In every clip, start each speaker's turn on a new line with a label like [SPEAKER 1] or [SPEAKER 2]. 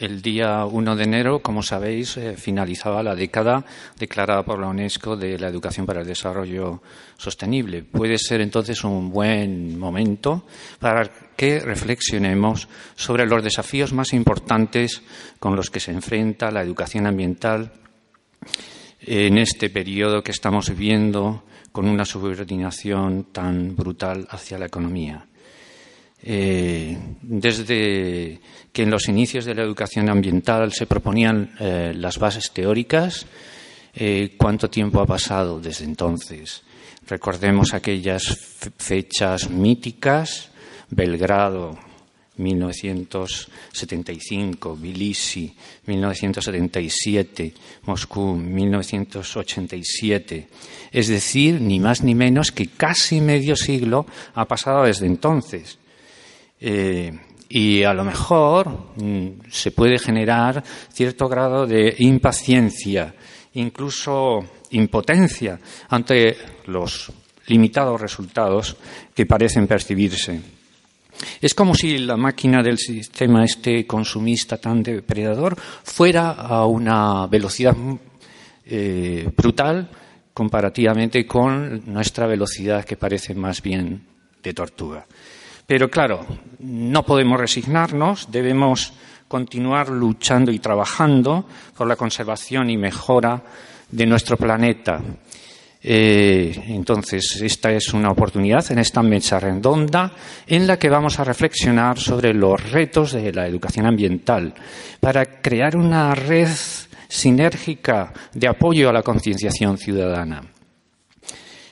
[SPEAKER 1] El día 1 de enero, como sabéis, eh, finalizaba la década declarada por la UNESCO de la educación para el desarrollo sostenible. Puede ser entonces un buen momento para que reflexionemos sobre los desafíos más importantes con los que se enfrenta la educación ambiental en este periodo que estamos viviendo con una subordinación tan brutal hacia la economía. Eh, desde que en los inicios de la educación ambiental se proponían eh, las bases teóricas, eh, ¿cuánto tiempo ha pasado desde entonces? Recordemos aquellas fechas míticas, Belgrado, 1975, Tbilisi, 1977, Moscú, 1987. Es decir, ni más ni menos que casi medio siglo ha pasado desde entonces. Eh, y a lo mejor mm, se puede generar cierto grado de impaciencia, incluso impotencia ante los limitados resultados que parecen percibirse. Es como si la máquina del sistema este consumista tan depredador fuera a una velocidad eh, brutal comparativamente con nuestra velocidad que parece más bien de tortuga. Pero claro, no podemos resignarnos, debemos continuar luchando y trabajando por la conservación y mejora de nuestro planeta. Eh, entonces, esta es una oportunidad en esta mesa redonda en la que vamos a reflexionar sobre los retos de la educación ambiental para crear una red sinérgica de apoyo a la concienciación ciudadana.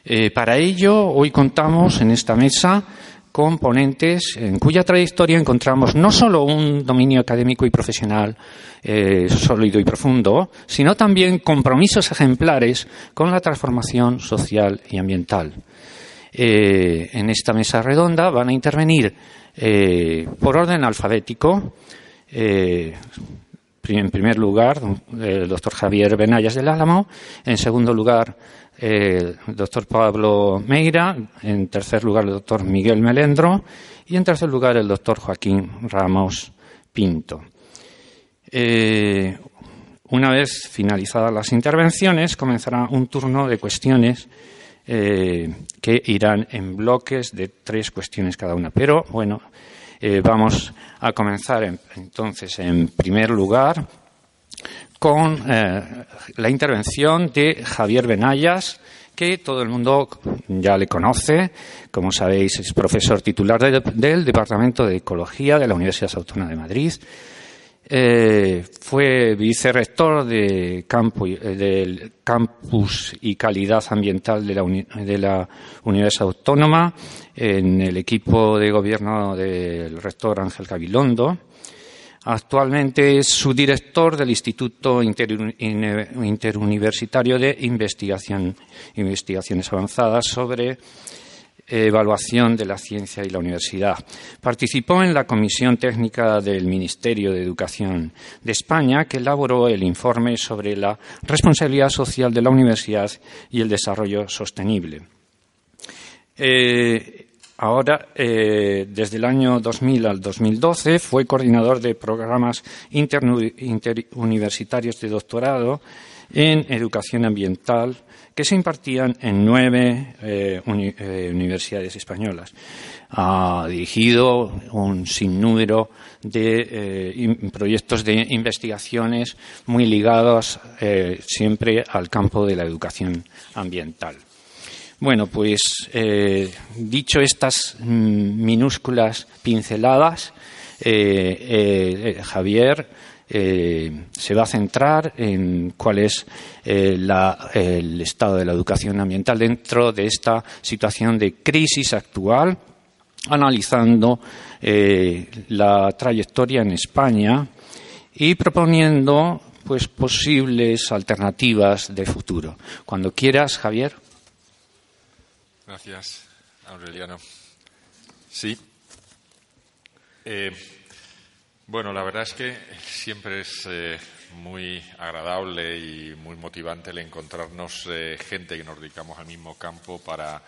[SPEAKER 1] Eh, para ello, hoy contamos en esta mesa componentes en cuya trayectoria encontramos no solo un dominio académico y profesional eh, sólido y profundo, sino también compromisos ejemplares con la transformación social y ambiental. Eh, en esta mesa redonda van a intervenir eh, por orden alfabético en primer lugar, el doctor Javier Benayas del Álamo. En segundo lugar, el doctor Pablo Meira. En tercer lugar, el doctor Miguel Melendro. Y en tercer lugar, el doctor Joaquín Ramos Pinto. Eh, una vez finalizadas las intervenciones, comenzará un turno de cuestiones eh, que irán en bloques de tres cuestiones cada una. Pero, bueno, eh, vamos a comenzar entonces en primer lugar con eh, la intervención de Javier Benayas, que todo el mundo ya le conoce. Como sabéis, es profesor titular del Departamento de Ecología de la Universidad Autónoma de Madrid. Eh, fue vicerrector de eh, del campus y calidad ambiental de la, Universidad Autónoma en el equipo de gobierno del rector Ángel Gabilondo. Actualmente es su director del Instituto Interuniversitario de Investigaciones Avanzadas sobre evaluación de la ciencia y la universidad. Participó en la Comisión Técnica del Ministerio de Educación de España, que elaboró el informe sobre la responsabilidad social de la universidad y el desarrollo sostenible. Eh, ahora, eh, desde el año 2000 al 2012, fue coordinador de programas interuniversitarios de doctorado en educación ambiental que se impartían en nueve eh, eh, universidades españolas. Ha dirigido un sinnúmero de eh, proyectos de investigaciones muy ligados siempre al campo de la educación ambiental. Bueno, pues dicho estas mm, minúsculas pinceladas, Javier eh, se va a centrar en cuál es eh, el estado de la educación ambiental dentro de esta situación de crisis actual, analizando eh, la trayectoria en España y proponiendo pues posibles alternativas de futuro. Cuando quieras, Javier.
[SPEAKER 2] Gracias, Aureliano. Sí. Bueno, la verdad es que siempre es eh, muy agradable y muy motivante el encontrarnos eh, gente que nos dedicamos al mismo campo para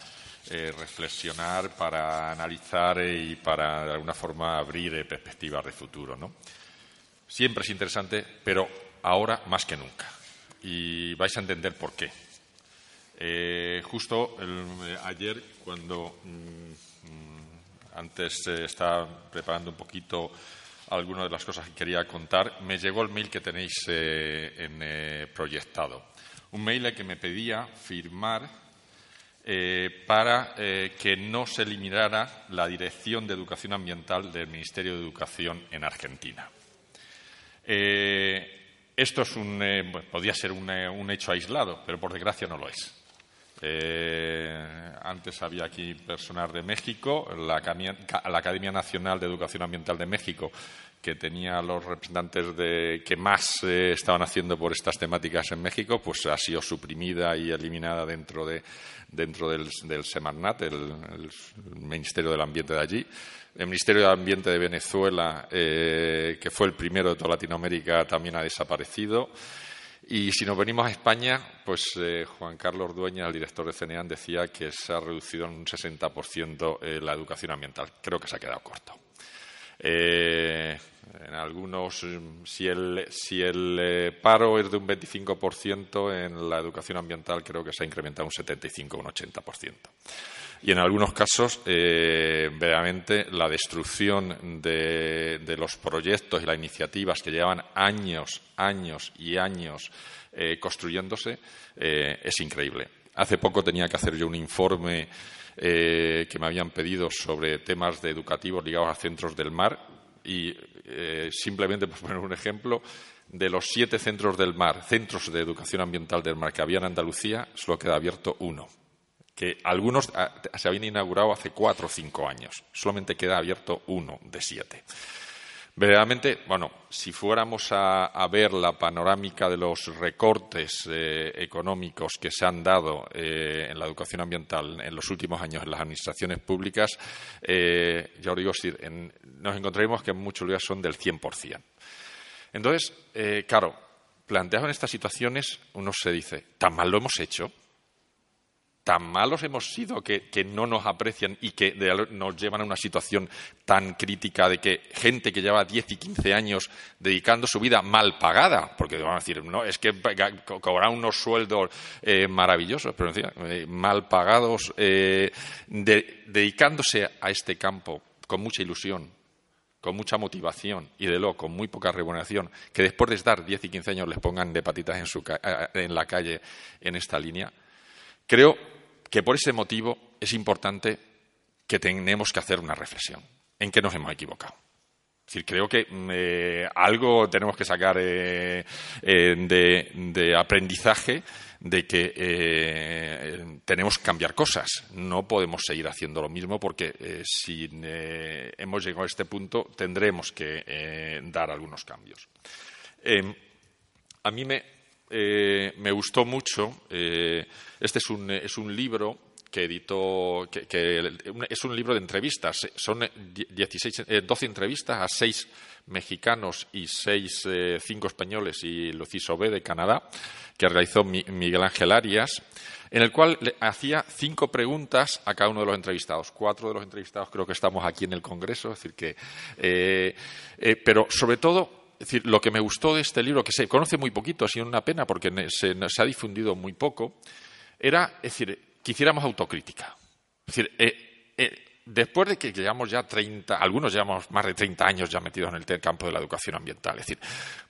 [SPEAKER 2] reflexionar, para analizar y para de alguna forma abrir perspectivas de futuro. ¿no? Siempre es interesante, pero ahora más que nunca. Y vais a entender por qué. justo ayer, cuando mm, mm, antes estaba preparando un poquito algunas de las cosas que quería contar, me llegó el mail que tenéis eh, eh, proyectado. Un mail que me pedía firmar eh, para que no se eliminara la Dirección de Educación Ambiental del Ministerio de Educación en Argentina. esto es un, podría ser un, hecho aislado, pero por desgracia no lo es. Antes había aquí personal de México, la Academia Nacional de Educación Ambiental de México que tenía los representantes de, que más eh, estaban haciendo por estas temáticas en México, pues ha sido suprimida y eliminada dentro, de, dentro del, del Semarnat, el, Ministerio del Ambiente de allí. El Ministerio del Ambiente de Venezuela, eh, que fue el primero de toda Latinoamérica, también ha desaparecido. Y si nos venimos a España, pues eh, Juan Carlos Dueña, el director de CNEAN, decía que se ha reducido un 60% la educación ambiental. Creo que se ha quedado corto. Eh, en algunos, si el, eh, paro es de un 25%, en la educación ambiental creo que se ha incrementado un 75 o un 80%. Y en algunos casos, eh, verdaderamente, la destrucción de, los proyectos y las iniciativas que llevan años, años y años eh, construyéndose es increíble. Hace poco tenía que hacer yo un informe eh, que me habían pedido sobre temas de educativos ligados a centros del mar y eh, simplemente por poner un ejemplo, de los siete centros del mar, centros de educación ambiental del mar que había en Andalucía, solo queda abierto uno. Que algunos ah, se habían inaugurado hace cuatro o cinco años. Solamente queda abierto uno de siete. Verdaderamente, bueno, si fuéramos a, ver la panorámica de los recortes eh, económicos que se han dado eh, en la educación ambiental en los últimos años en las administraciones públicas, eh, ya os digo, nos encontraremos que muchos lugares son del 100%. Entonces, claro, planteado en estas situaciones, uno se dice, ¿tan mal lo hemos hecho? Tan malos hemos sido que, no nos aprecian y que nos llevan a una situación tan crítica de que gente que lleva 10 y 15 años dedicando su vida mal pagada, porque van a decir, no, es que cobran unos sueldos eh, maravillosos, pero eh, mal pagados, eh, dedicándose a este campo con mucha ilusión, con mucha motivación y de luego con muy poca remuneración, que después de estar 10 y 15 años les pongan de patitas en, en la calle en esta línea, Creo que por ese motivo es importante que tenemos que hacer una reflexión. ¿En qué nos hemos equivocado? Es decir, creo que eh, algo tenemos que sacar eh, eh, de, aprendizaje de que tenemos que cambiar cosas. No podemos seguir haciendo lo mismo porque si hemos llegado a este punto tendremos que dar algunos cambios. a mí me, eh, me gustó mucho. Eh, este es un, es un, libro que editó, que, es un libro de entrevistas. Son 16, 12 eh, entrevistas a seis mexicanos y seis, cinco españoles y Luciso B de Canadá, que realizó Miguel Ángel Arias, en el cual le hacía cinco preguntas a cada uno de los entrevistados. Cuatro de los entrevistados creo que estamos aquí en el Congreso, es decir que, pero sobre todo es decir, lo que me gustó de este libro, que se conoce muy poquito, ha sido una pena porque se, ha difundido muy poco, era, decir, que hiciéramos autocrítica. Es decir, eh, eh, después de que llevamos ya 30, algunos llevamos más de 30 años ya metidos en el campo de la educación ambiental, es decir,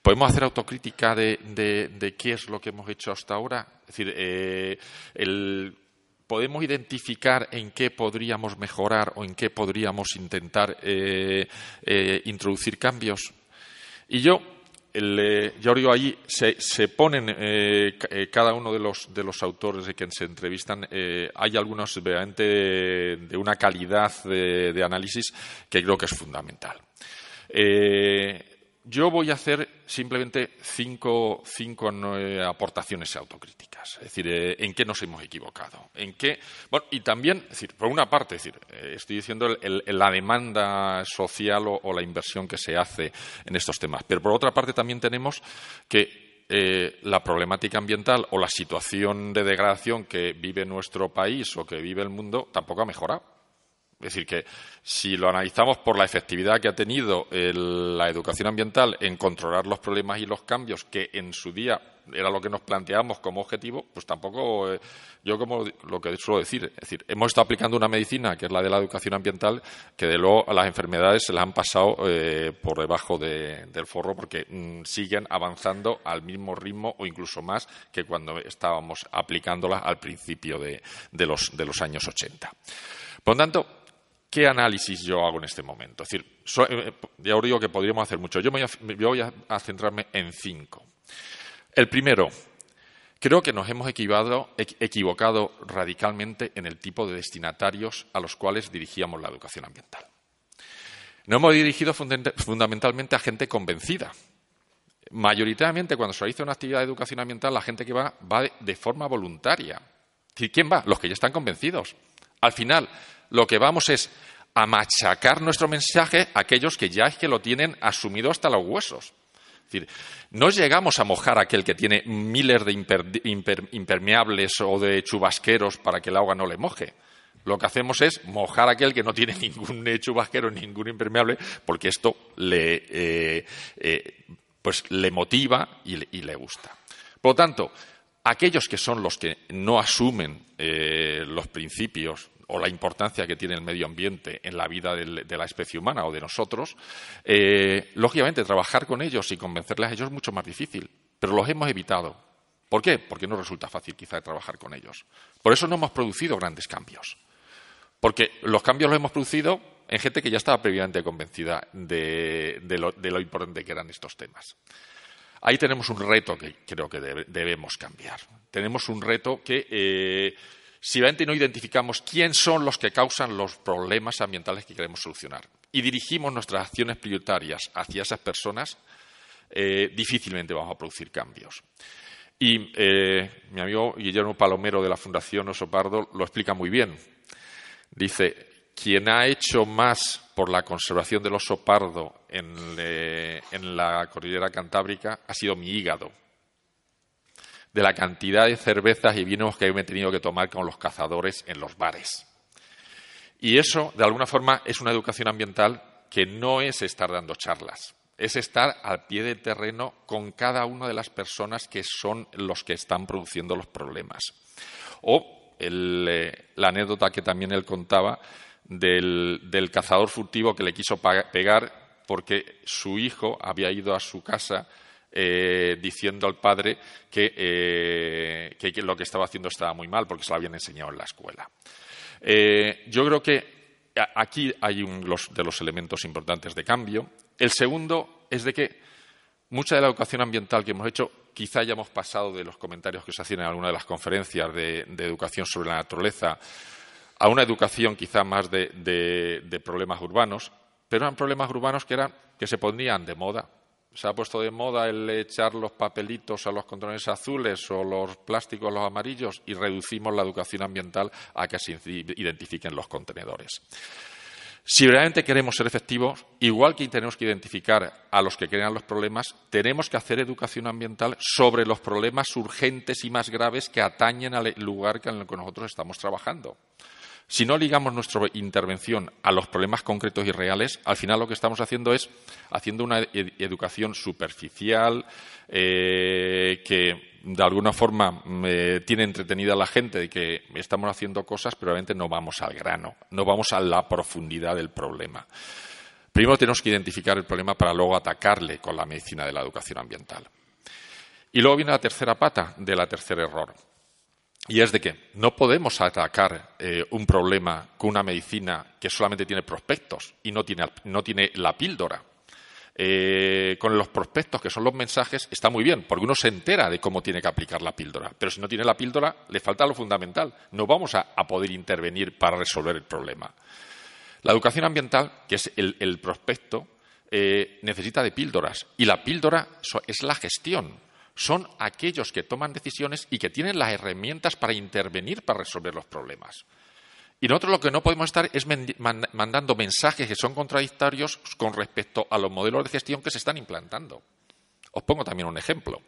[SPEAKER 2] podemos hacer autocrítica de, qué es lo que hemos hecho hasta ahora, es decir, eh, podemos identificar en qué podríamos mejorar o en qué podríamos intentar introducir cambios. Y yo, el, yo digo, ahí se, se ponen eh, eh, cada uno de los, de los autores de quien se entrevistan, eh, hay algunos realmente de, una calidad de, análisis que creo que es fundamental. Yo voy a hacer simplemente cinco, aportaciones autocríticas. Es decir, eh, en qué nos hemos equivocado. En qué, y también, por una parte, eh, estoy diciendo la demanda social o, la inversión que se hace en estos temas. Pero por otra parte también tenemos que eh, la problemática ambiental o la situación de degradación que vive nuestro país o que vive el mundo tampoco ha mejorado. Es decir, que si lo analizamos por la efectividad que ha tenido la educación ambiental en controlar los problemas y los cambios, que en su día era lo que nos planteamos como objetivo, pues tampoco, eh, yo como lo que suelo decir, es decir, hemos estado aplicando una medicina, que es la de la educación ambiental, que de luego a las enfermedades se las han pasado eh, por debajo del forro porque mm, siguen avanzando al mismo ritmo o incluso más que cuando estábamos aplicándolas al principio de, los, de los años 80. Por lo tanto, ¿Qué análisis yo hago en este momento? Es decir, eh, ya os digo que podríamos hacer mucho. Yo, voy a, centrarme en cinco. El primero, creo que nos hemos equivocado, radicalmente en el tipo de destinatarios a los cuales dirigíamos la educación ambiental. No hemos dirigido fundamentalmente a gente convencida. Mayoritariamente, cuando se realiza una actividad de educación ambiental, la gente que va va de forma voluntaria. ¿Quién va? Los que ya están convencidos. Al final, lo que vamos es a machacar nuestro mensaje a aquellos que ya es que lo tienen asumido hasta los huesos. Es decir, no llegamos a mojar a aquel que tiene miles de impermeables o de chubasqueros para que el agua no le moje. Lo que hacemos es mojar a aquel que no tiene ningún chubasquero, ningún impermeable, porque esto le, eh, eh, pues motiva y le, gusta. Por lo tanto, aquellos que son los que no asumen eh, los principios o la importancia que tiene el medio ambiente en la vida de la especie humana o de nosotros, eh, lógicamente trabajar con ellos y convencerles a ellos es mucho más difícil, pero los hemos evitado. ¿Por qué? Porque no resulta fácil quizá trabajar con ellos. Por eso no hemos producido grandes cambios. Porque los cambios los hemos producido en gente que ya estaba previamente convencida de, lo, importante que eran estos temas. Ahí tenemos un reto que creo que debemos cambiar. Tenemos un reto que eh, si realmente no identificamos quién son los que causan los problemas ambientales que queremos solucionar y dirigimos nuestras acciones prioritarias hacia esas personas, eh, difícilmente vamos a producir cambios. Y eh, mi amigo Guillermo Palomero de la Fundación Oso Pardo lo explica muy bien. Dice, quien ha hecho más por la conservación del oso pardo en, eh, en la cordillera cantábrica ha sido mi hígado de la cantidad de cervezas y vinos que he tenido que tomar con los cazadores en los bares. Y eso, de alguna forma, es una educación ambiental que no es estar dando charlas, es estar al pie del terreno con cada una de las personas que son los que están produciendo los problemas. O eh, la anécdota que también él contaba del cazador furtivo que le quiso pegar porque su hijo había ido a su casa eh, diciendo al padre eh, que, lo que estaba haciendo estaba muy mal porque se lo habían enseñado en la escuela. Eh, yo creo que aquí hay uno de los elementos importantes de cambio. El segundo es de que mucha de la educación ambiental que hemos hecho, quizá hayamos pasado de los comentarios que se hacían en alguna de las conferencias de, educación sobre la naturaleza a una educación quizá más de, de problemas urbanos, pero eran problemas urbanos que, eran, que se ponían de moda se ha puesto de moda el echar los papelitos a los contenedores azules o los plásticos a los amarillos y reducimos la educación ambiental a que se identifiquen los contenedores. Si realmente queremos ser efectivos, igual que tenemos que identificar a los que crean los problemas, tenemos que hacer educación ambiental sobre los problemas urgentes y más graves que atañen al lugar en el que nosotros estamos trabajando. Si no ligamos nuestra intervención a los problemas concretos y reales, al final lo que estamos haciendo es haciendo una educación superficial eh, que de alguna forma eh, tiene entretenida a la gente de que estamos haciendo cosas, pero realmente no vamos al grano, no vamos a la profundidad del problema. Primero tenemos que identificar el problema para luego atacarle con la medicina de la educación ambiental. Y luego viene la tercera pata de la tercer error. Y es de que no podemos atacar eh, un problema con una medicina que solamente tiene prospectos y no tiene, no tiene la píldora. Eh, con los prospectos, que son los mensajes, está muy bien, porque uno se entera de cómo tiene que aplicar la píldora. Pero si no tiene la píldora, le falta lo fundamental. No vamos a, poder intervenir para resolver el problema. La educación ambiental, que es el, prospecto, eh, necesita de píldoras. Y la píldora es la gestión. Son aquellos que toman decisiones y que tienen las herramientas para intervenir para resolver los problemas. Y nosotros lo que no podemos estar es mandando mensajes que son contradictorios con respecto a los modelos de gestión que se están implantando. Os pongo también un ejemplo.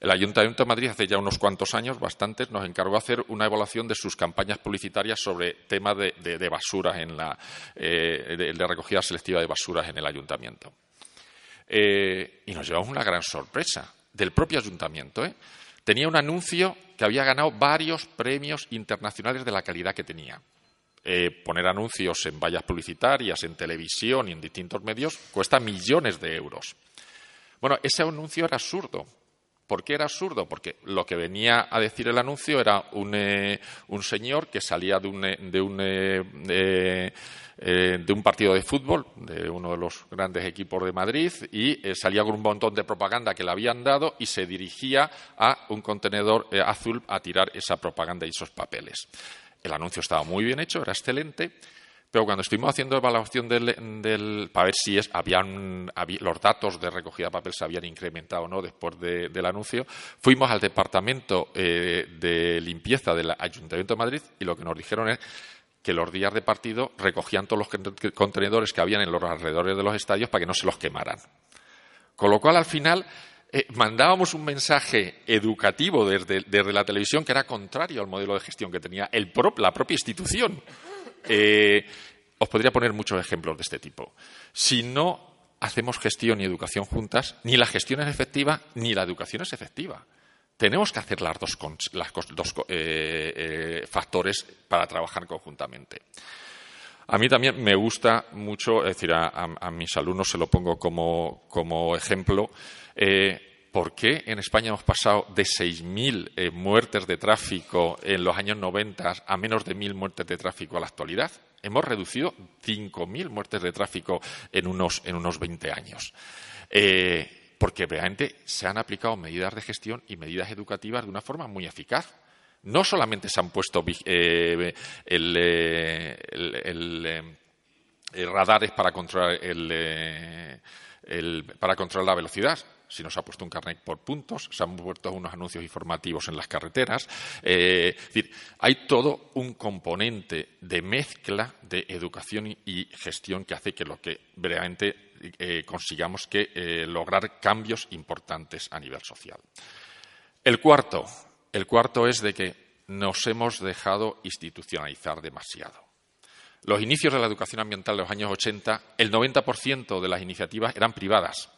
[SPEAKER 2] El Ayuntamiento de Madrid hace ya unos cuantos años, bastantes, nos encargó hacer una evaluación de sus campañas publicitarias sobre temas de, basuras en la eh, de, recogida selectiva de basuras en el Ayuntamiento. Eh, y nos llevamos una gran sorpresa del propio Ayuntamiento. ¿eh? Tenía un anuncio que había ganado varios premios internacionales de la calidad que tenía. Eh, poner anuncios en vallas publicitarias, en televisión y en distintos medios cuesta millones de euros. Bueno, ese anuncio era absurdo. ¿Por qué era absurdo? Porque lo que venía a decir el anuncio era un, eh, señor que salía de un, eh, de un, partido de fútbol, de uno de los grandes equipos de Madrid, y salía con un montón de propaganda que le habían dado y se dirigía a un contenedor azul a tirar esa propaganda y esos papeles. El anuncio estaba muy bien hecho, era excelente, pero cuando estuvimos haciendo evaluación del, para ver si es, habían, los datos de recogida de papel se habían incrementado o no después del anuncio, fuimos al departamento eh, de limpieza del Ayuntamiento de Madrid y lo que nos dijeron es que los días de partido recogían todos los contenedores que habían en los alrededores de los estadios para que no se los quemaran. Con lo cual, al final, eh, mandábamos un mensaje educativo desde, la televisión que era contrario al modelo de gestión que tenía la propia institución. Eh, os podría poner muchos ejemplos de este tipo. Si no hacemos gestión y educación juntas, ni la gestión es efectiva ni la educación es efectiva. Tenemos que hacer las dos, dos eh, factores para trabajar conjuntamente. A mí también me gusta mucho, es decir, a, mis alumnos se lo pongo como, ejemplo, eh, ¿por qué en España hemos pasado de 6.000 eh, muertes de tráfico en los años 90 a menos de 1.000 muertes de tráfico a la actualidad? Hemos reducido 5.000 muertes de tráfico en unos, en unos 20 años. Eh, porque realmente se han aplicado medidas de gestión y medidas educativas de una forma muy eficaz no solamente se han puesto eh, eh, el, radares para controlar, eh, para controlar la velocidad, sino se ha puesto un carnet por puntos, se han puesto unos anuncios informativos en las carreteras. decir, hay todo un componente de mezcla de educación y gestión que hace que lo que realmente consigamos que lograr cambios importantes a nivel social. El cuarto, el cuarto es de que nos hemos dejado institucionalizar demasiado. Los inicios de la educación ambiental de los años 80, el 90% de las iniciativas eran privadas.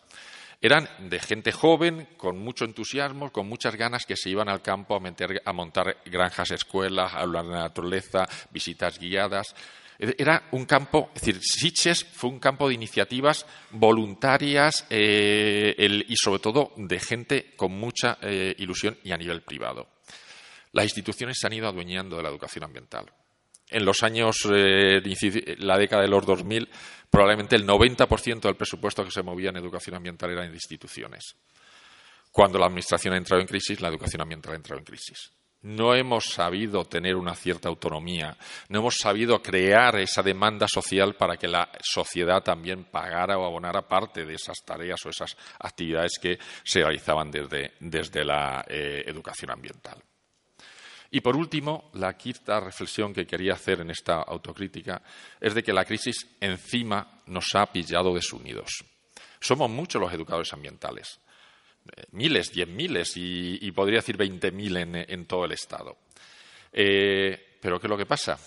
[SPEAKER 2] Eran de gente joven, con mucho entusiasmo, con muchas ganas que se iban al campo a, montar granjas, escuelas, hablar de la naturaleza, visitas guiadas. Era un campo, es decir, Siches fue un campo de iniciativas voluntarias eh, y sobre todo de gente con mucha eh, ilusión y a nivel privado. Las instituciones se han ido adueñando de la educación ambiental. En los años, eh, la década de los 2000, probablemente el 90% del presupuesto que se movía en educación ambiental era en instituciones. Cuando la Administración ha entrado en crisis, la educación ambiental ha entrado en crisis no hemos sabido tener una cierta autonomía, no hemos sabido crear esa demanda social para que la sociedad también pagara o abonara parte de esas tareas o esas actividades que se realizaban desde, la eh, educación ambiental. Y por último, la quinta reflexión que quería hacer en esta autocrítica es de que la crisis encima nos ha pillado desunidos. Somos muchos los educadores ambientales miles, diez miles y, podría decir veinte mil en, todo el Estado. Eh, pero ¿qué es lo que pasa?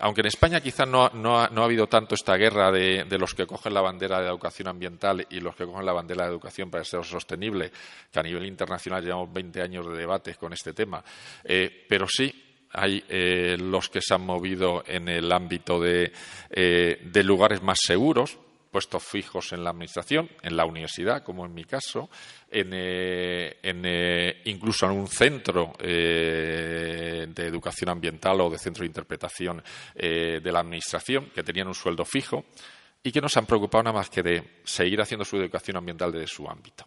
[SPEAKER 2] Aunque en España quizás no, ha, habido tanto esta guerra de, los que cogen la bandera de educación ambiental y los que cogen la bandera de educación para ser sostenible, que a nivel internacional llevamos 20 años de debates con este tema, eh, pero sí hay eh, los que se han movido en el ámbito de lugares más seguros, puestos fijos en la administración, en la universidad, como en mi caso, eh, eh, incluso en un centro eh, de educación ambiental o de centro de interpretación de la administración, que tenían un sueldo fijo y que no se han preocupado nada más que de seguir haciendo su educación ambiental desde su ámbito.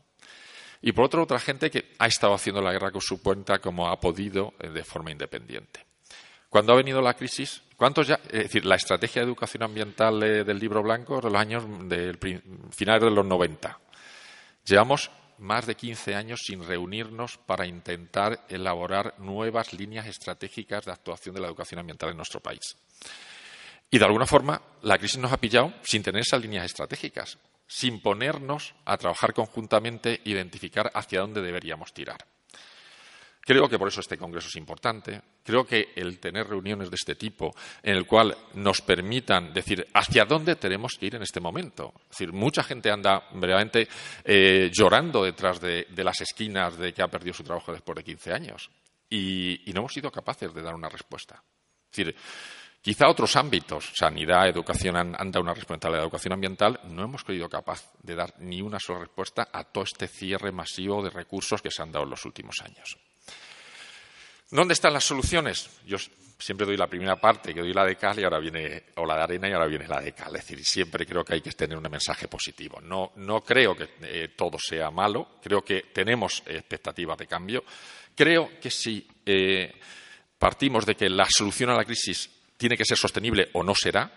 [SPEAKER 2] Y por otro, otra gente que ha estado haciendo la guerra con su cuenta como ha podido de forma independiente. Cuando ha venido la crisis, ¿cuántos ya? Es decir, la estrategia de educación ambiental del libro blanco de los años finales de los 90. Llevamos más de 15 años sin reunirnos para intentar elaborar nuevas líneas estratégicas de actuación de la educación ambiental en nuestro país. Y de alguna forma, la crisis nos ha pillado sin tener esas líneas estratégicas, sin ponernos a trabajar conjuntamente, identificar hacia dónde deberíamos tirar. Creo que por eso este congreso es importante. Creo que el tener reuniones de este tipo, en el cual nos permitan decir hacia dónde tenemos que ir en este momento. Es decir, mucha gente anda verdaderamente eh, llorando detrás de, las esquinas de que ha perdido su trabajo después de 15 años. Y, no hemos sido capaces de dar una respuesta. Es decir, Quizá otros ámbitos, sanidad, educación, han, dado una a la educación ambiental. No hemos sido capaz de dar ni una sola respuesta a todo este cierre masivo de recursos que se han dado en los últimos años. ¿Dónde están las soluciones? Yo siempre doy la primera parte, que doy la de cal y ahora viene, o la de arena y ahora viene la de cal. Es decir, siempre creo que hay que tener un mensaje positivo. No, creo que eh, todo sea malo, creo que tenemos expectativas de cambio. Creo que si eh, partimos de que la solución a la crisis tiene que ser sostenible o no será,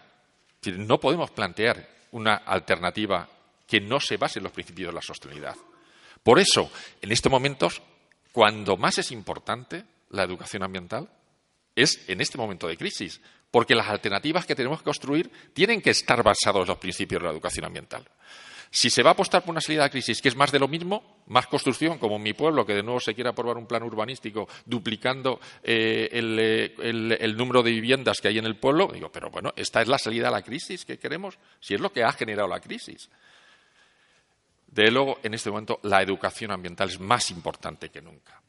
[SPEAKER 2] no podemos plantear una alternativa que no se base en los principios de la sostenibilidad. Por eso, en estos momentos, cuando más es importante la educación ambiental, es en este momento de crisis, porque las alternativas que tenemos que construir tienen que estar basadas en los principios de la educación ambiental. Si se va a apostar por una salida de crisis que es más de lo mismo, más construcción, como en mi pueblo, que de nuevo se quiere aprobar un plan urbanístico duplicando eh, eh, el, número de viviendas que hay en el pueblo, digo, pero bueno, esta es la salida a la crisis que queremos, si es lo que ha generado la crisis. De luego, en este momento, la educación ambiental es más importante que nunca.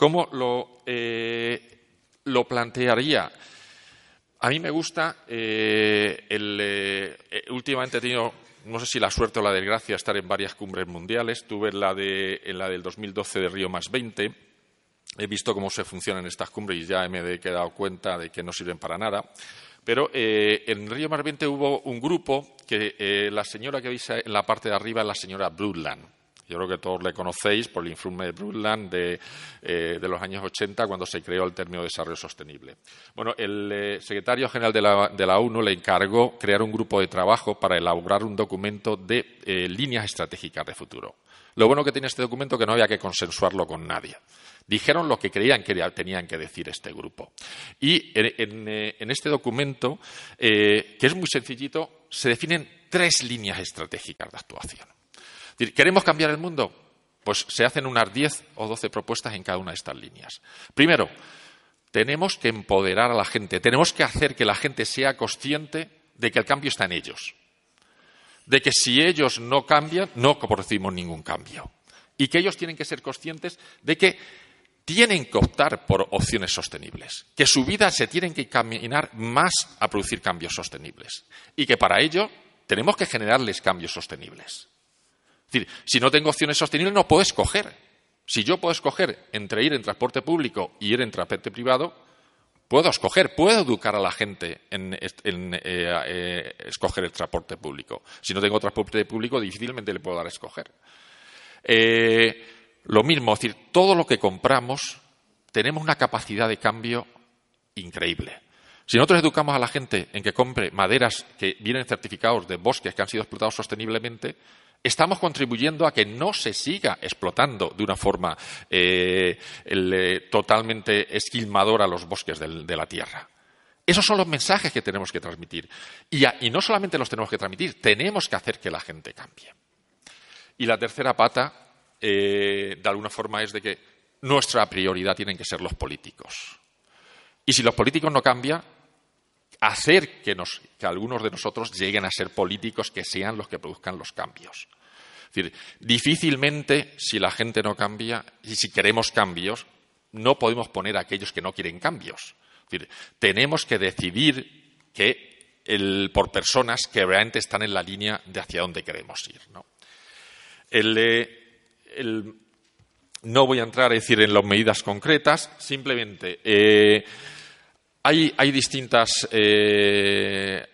[SPEAKER 2] ¿Cómo lo, eh, lo plantearía? A mí me gusta, el, últimamente he tenido no sé si la suerte o la desgracia estar en varias cumbres mundiales. Tuve la, de, en la del 2012 de Río más 20. He visto cómo se funcionan estas cumbres y ya me he dado cuenta de que no sirven para nada. Pero eh, en Río más 20 hubo un grupo que eh, la señora que veis en la parte de arriba es la señora Brundtland yo creo que todos le conocéis por el informe de Brundtland de, eh, los años 80, cuando se creó el término desarrollo sostenible. Bueno, el eh, secretario general de la, ONU le encargó crear un grupo de trabajo para elaborar un documento de eh, líneas estratégicas de futuro. Lo bueno que tiene este documento es que no había que consensuarlo con nadie. Dijeron lo que creían que tenían que decir este grupo. Y en este documento, que es muy sencillito, se definen tres líneas estratégicas de actuación. ¿Queremos cambiar el mundo? Pues se hacen unas 10 o 12 propuestas en cada una de estas líneas. Primero, tenemos que empoderar a la gente, tenemos que hacer que la gente sea consciente de que el cambio está en ellos, de que si ellos no cambian, no producimos ningún cambio, y que ellos tienen que ser conscientes de que tienen que optar por opciones sostenibles, que su vida se tiene que caminar más a producir cambios sostenibles, y que para ello tenemos que generarles cambios sostenibles. Es decir, si no tengo opciones sostenibles, no puedo escoger. Si yo puedo escoger entre ir en transporte público y ir en transporte privado, puedo escoger, puedo educar a la gente en, eh, eh, escoger el transporte público. Si no tengo transporte público, difícilmente le puedo dar a escoger. Eh, lo mismo, es decir, todo lo que compramos tenemos una capacidad de cambio increíble. Si nosotros educamos a la gente en que compre maderas que vienen certificados de bosques que han sido explotados sosteniblemente, estamos contribuyendo a que no se siga explotando de una forma eh, eh, totalmente esquilmadora los bosques de la tierra. Esos son los mensajes que tenemos que transmitir. Y, no solamente los tenemos que transmitir, tenemos que hacer que la gente cambie. Y la tercera pata, eh, de alguna forma, es de que nuestra prioridad tienen que ser los políticos. Y si los políticos no cambian, hacer que, algunos de nosotros lleguen a ser políticos que sean los que produzcan los cambios. Es decir, difícilmente, si la gente no cambia y si queremos cambios, no podemos poner a aquellos que no quieren cambios. Es decir, tenemos que decidir que por personas que realmente están en la línea de hacia dónde queremos ir. ¿no? no voy a entrar a decir en las medidas concretas, simplemente eh, hay, distintas, eh,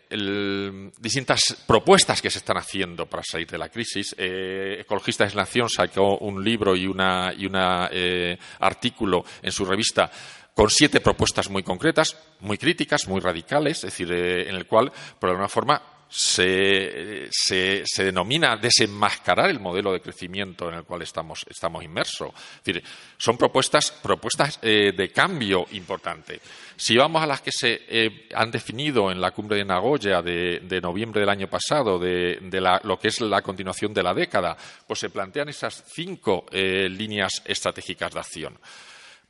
[SPEAKER 2] distintas propuestas que se están haciendo para salir de la crisis. Eh, Ecologistas de Nación sacó un libro y un y una, eh, artículo en su revista con siete propuestas muy concretas, muy críticas, muy radicales, es decir, eh, en el cual, por alguna forma, se, se, denomina desenmascarar el modelo de crecimiento en el cual estamos, estamos inmersos. Es decir, son propuestas, propuestas de cambio importante. Si vamos a las que se eh, han definido en la cumbre de Nagoya de, noviembre del año pasado, de, lo que es la continuación de la década, pues se plantean esas cinco eh, líneas estratégicas de acción.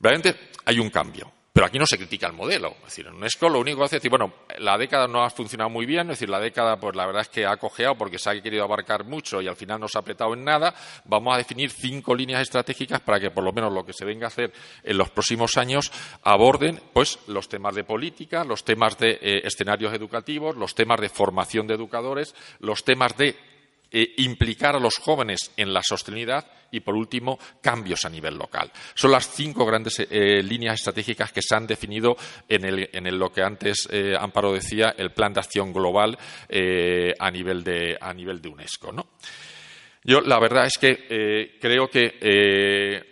[SPEAKER 2] Realmente hay un cambio. Pero aquí no se critica el modelo. Es decir, en UNESCO lo único que hace es decir, bueno, la década no ha funcionado muy bien, es decir, la década, pues la verdad es que ha cojeado porque se ha querido abarcar mucho y al final no se ha apretado en nada. Vamos a definir cinco líneas estratégicas para que por lo menos lo que se venga a hacer en los próximos años aborden, pues, los temas de política, los temas de eh, escenarios educativos, los temas de formación de educadores, los temas de eh, implicar a los jóvenes en la sostenibilidad y, por último, cambios a nivel local. Son las cinco grandes eh, líneas estratégicas que se han definido en, lo que antes eh, Amparo decía, el Plan de Acción Global a, nivel de, a nivel de UNESCO. Yo, la verdad es que creo que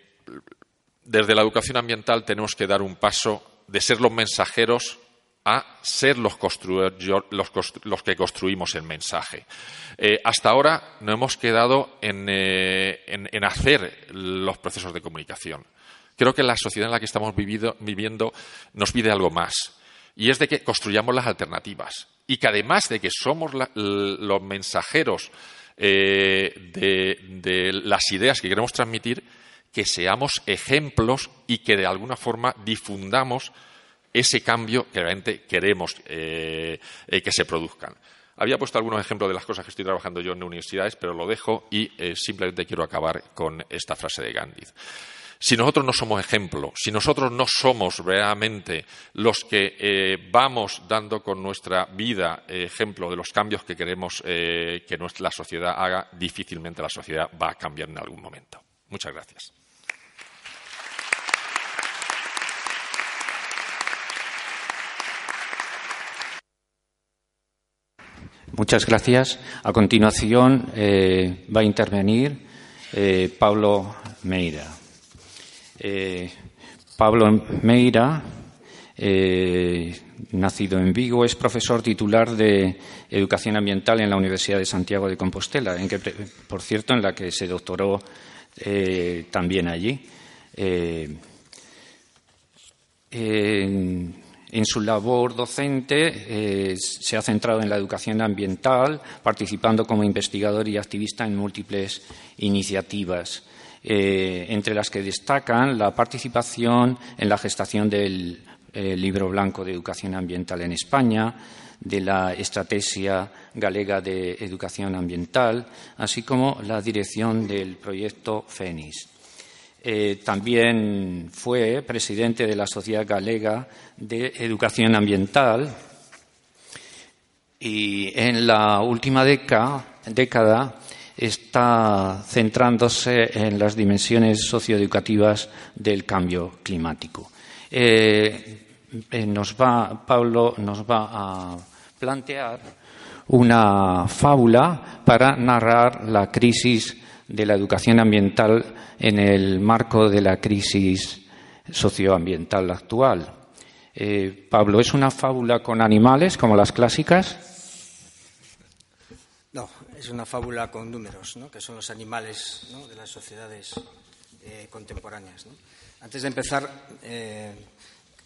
[SPEAKER 2] desde la educación ambiental tenemos que dar un paso de ser los mensajeros a ser los, que construimos el mensaje. Eh, hasta ahora no hemos quedado eh, en, hacer los procesos de comunicación. Creo que la sociedad en la que estamos viviendo nos pide algo más, y es de que construyamos las alternativas, y que además de que somos los mensajeros eh, de las ideas que queremos transmitir, que seamos ejemplos y que de alguna forma difundamos ese cambio que realmente queremos eh, eh, que se produzcan. Había puesto algunos ejemplos de las cosas que estoy trabajando yo en universidades, pero lo dejo y eh, simplemente quiero acabar con esta frase de Gandhi. Si nosotros no somos ejemplo, si nosotros no somos realmente los que vamos dando con nuestra vida ejemplo de los cambios que queremos que nuestra, la sociedad haga, difícilmente la sociedad va a cambiar en algún momento. Muchas gracias.
[SPEAKER 1] Muchas gracias. A continuación eh, va a intervenir eh, Pablo Meira. Eh, Pablo Meira, nacido en Vigo, es profesor titular de Educación Ambiental en la Universidad de Santiago de Compostela, por cierto, en la que se doctoró también allí. En su labor docente eh, se ha centrado en la educación ambiental, participando como investigador y activista en múltiples iniciativas, eh, entre las que destacan la participación en la gestación del eh, Libro Blanco de Educación Ambiental en España, de la Estrategia Galega de Educación Ambiental, así como la dirección del proyecto FENIS. Eh, también fue presidente de la Sociedad Galega de Educación Ambiental y en la última década, está centrándose en las dimensiones socioeducativas del cambio climático. Eh, eh, nos va, Pablo nos va a plantear una fábula para narrar la crisis de la educación ambiental en el marco de la crisis socioambiental actual. Eh, Pablo, ¿es una fábula con animales como las clásicas?
[SPEAKER 3] No, es una fábula con números, ¿no? que son los animales de las sociedades eh, contemporáneas. Antes de empezar, eh,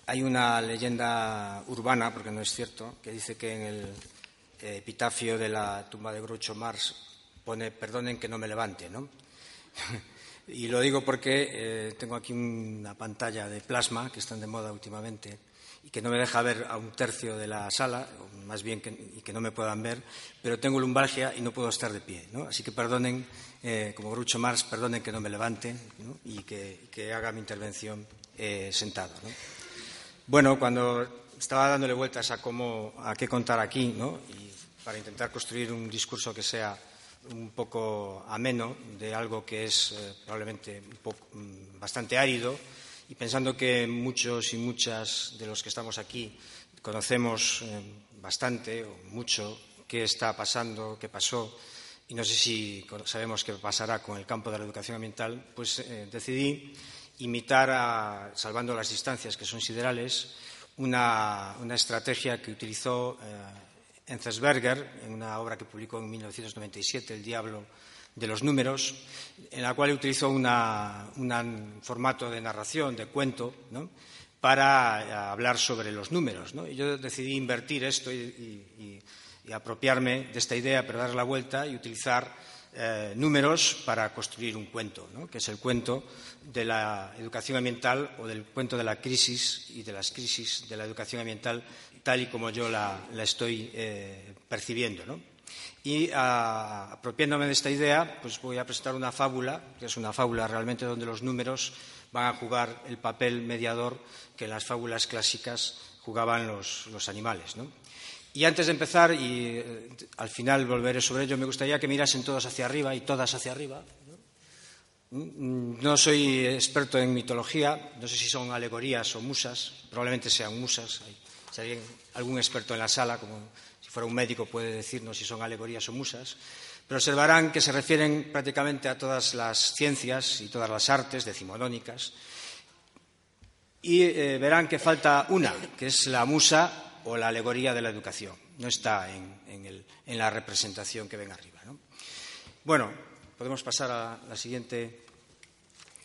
[SPEAKER 3] hay una leyenda urbana, porque no es cierto, que dice que en el epitafio de la tumba de Groucho Marx pone perdonen que no me levante, ¿no? y lo digo porque eh, tengo aquí una pantalla de plasma que están de moda últimamente y que no me deja ver a un tercio de la sala, más bien que, y que no me puedan ver, pero tengo lumbalgia y no puedo estar de pie, ¿no? Así que perdonen, eh, como Grucho Marx, perdonen que no me levante y que, haga mi intervención eh, sentado. Bueno, cuando estaba dándole vueltas a cómo, a qué contar aquí, ¿no? y para intentar construir un discurso que sea un poco ameno de algo que es eh, probablemente mm, bastante árido y pensando que muchos y muchas de los que estamos aquí conocemos eh, bastante o mucho qué está pasando, qué pasó y no sé si sabemos qué pasará con el campo de la educación ambiental, pues eh, decidí imitar, salvando las distancias que son siderales, una, estrategia que utilizó Enzensberger en una obra que publicó en 1997, El diablo de los números, en la cual utilizó un formato de narración, de cuento, para eh, hablar sobre los números. Y yo decidí invertir esto y, apropiarme de esta idea, pero dar la vuelta y utilizar eh, números para construir un cuento, que es el cuento de la educación ambiental o del cuento de la crisis y de las crisis de la educación ambiental tal y como yo la, estoy eh, percibiendo. Y apropiándome de esta idea, pues voy a presentar una fábula, que es una fábula realmente donde los números van a jugar el papel mediador que en las fábulas clásicas jugaban los, animales. Y antes de empezar, y eh, al final volveré sobre ello, me gustaría que mirasen todos hacia arriba y todas hacia arriba. ¿no? soy experto en mitología, no sé si son alegorías o musas, probablemente sean musas. Si hay algún experto en la sala, como si fuera un médico puede decirnos si son alegorías o musas, pero observarán que se refieren prácticamente a todas las ciencias y todas las artes decimonónicas y eh, verán que falta una, que es la musa o la alegoría de la educación. No está en, la representación que ven arriba. Bueno, podemos pasar a la siguiente.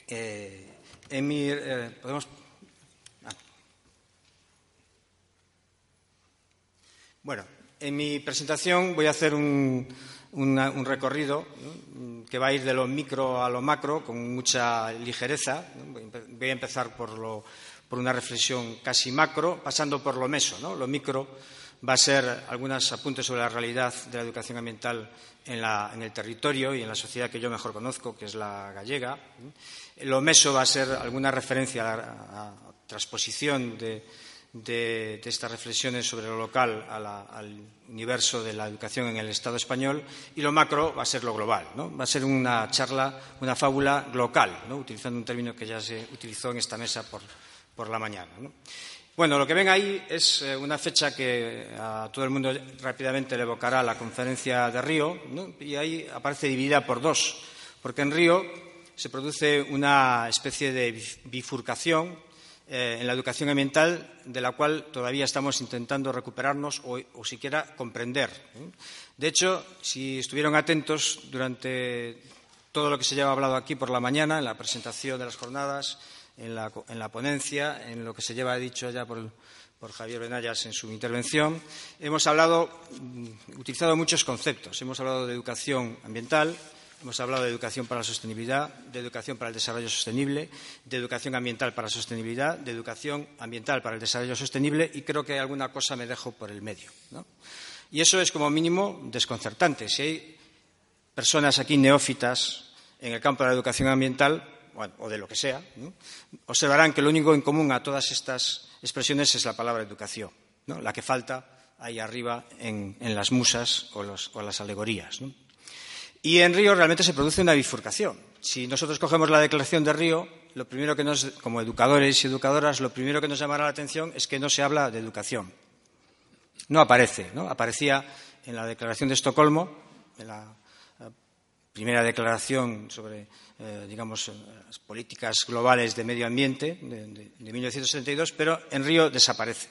[SPEAKER 3] Eh, eh, podemos. Ah. Bueno, en mi presentación voy a hacer un, recorrido que va a ir de lo micro a lo macro con mucha ligereza. Voy a empezar por, por una reflexión casi macro, pasando por lo meso. Lo micro va a ser algunos apuntes sobre la realidad de la educación ambiental en, el territorio y en la sociedad que yo mejor conozco, que es la gallega. Lo meso va a ser alguna referencia a la transposición de estas reflexiones sobre lo local al universo de la educación en el Estado español y lo macro va a ser lo global. Va a ser una charla, una fábula local, utilizando un término que ya se utilizó en esta mesa por, la mañana. Bueno, lo que ven ahí es eh, una fecha que a todo el mundo rápidamente le evocará la conferencia de Río y ahí aparece dividida por dos, porque en Río se produce una especie de bifurcación eh, en la educación ambiental de la cual todavía estamos intentando recuperarnos o, siquiera comprender. De hecho, si estuvieron atentos durante todo lo que se lleva hablado aquí por la mañana, en la presentación de las jornadas, en la, ponencia, en lo que se lleva dicho ya por, Javier Benayas en su intervención, hemos hablado, mm, utilizado muchos conceptos. Hemos hablado de educación ambiental, Hemos hablado de educación para la sostenibilidad, de educación para el desarrollo sostenible, de educación ambiental para la sostenibilidad, de educación ambiental para el desarrollo sostenible y creo que alguna cosa me dejo por el medio. Y eso es como mínimo desconcertante. Si hay personas aquí neófitas en el campo de la educación ambiental, o de lo que sea, observarán que lo único en común a todas estas expresiones es la palabra educación, la que falta ahí arriba en, las musas o, o las alegorías. Y en Río realmente se produce una bifurcación. Si nosotros cogemos la declaración de Río, lo primero que nos, como educadores y educadoras, lo primero que nos llamará la atención es que no se habla de educación. No aparece, ¿no? Aparecía en la declaración de Estocolmo, en la primera declaración sobre, eh, digamos, las políticas globales de medio ambiente de, 1972, pero en Río desaparece.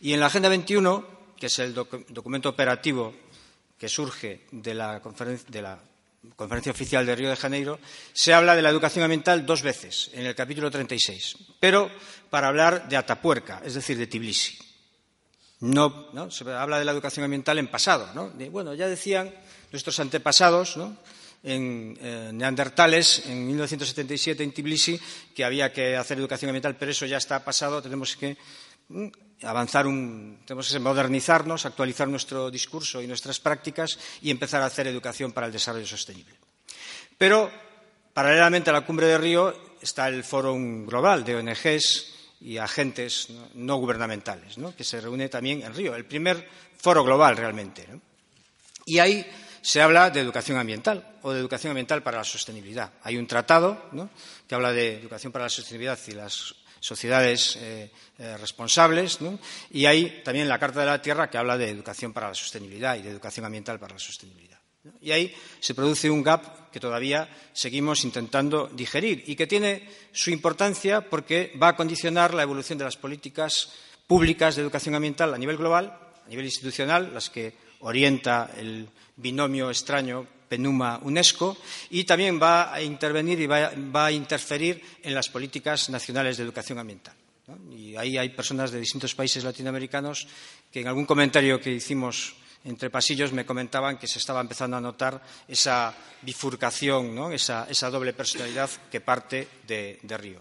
[SPEAKER 3] Y en la Agenda 21, que es el documento operativo que surge de la, de la Conferencia Oficial de Río de Janeiro, se habla de la educación ambiental dos veces, en el capítulo 36, pero para hablar de Atapuerca, es decir, de Tbilisi. No, se habla de la educación ambiental en pasado. ¿no? bueno, ya decían nuestros antepasados, en eh, neandertales, en 1977 en Tbilisi, que había que hacer educación ambiental, pero eso ya está pasado, tenemos que mm, avanzar tenemos que modernizarnos, actualizar nuestro discurso y nuestras prácticas y empezar a hacer educación para el desarrollo sostenible. Pero, paralelamente a la cumbre de Río, está el Foro Global de ONGs y agentes no, gubernamentales, que se reúne también en Río, el primer foro global realmente. Y ahí se habla de educación ambiental o de educación ambiental para la sostenibilidad. Hay un tratado que habla de educación para la sostenibilidad y las sociedades eh, eh, responsables, y hay también la Carta de la Tierra que habla de educación para la sostenibilidad y de educación ambiental para la sostenibilidad. Y ahí se produce un gap que todavía seguimos intentando digerir y que tiene su importancia porque va a condicionar la evolución de las políticas públicas de educación ambiental a nivel global, a nivel institucional, las que orienta el binomio extraño PENUMA-UNESCO, y también va a intervenir y va, a interferir en las políticas nacionales de educación ambiental. Y ahí hay personas de distintos países latinoamericanos que en algún comentario que hicimos entre pasillos me comentaban que se estaba empezando a notar esa bifurcación, esa, doble personalidad que parte de, de Río.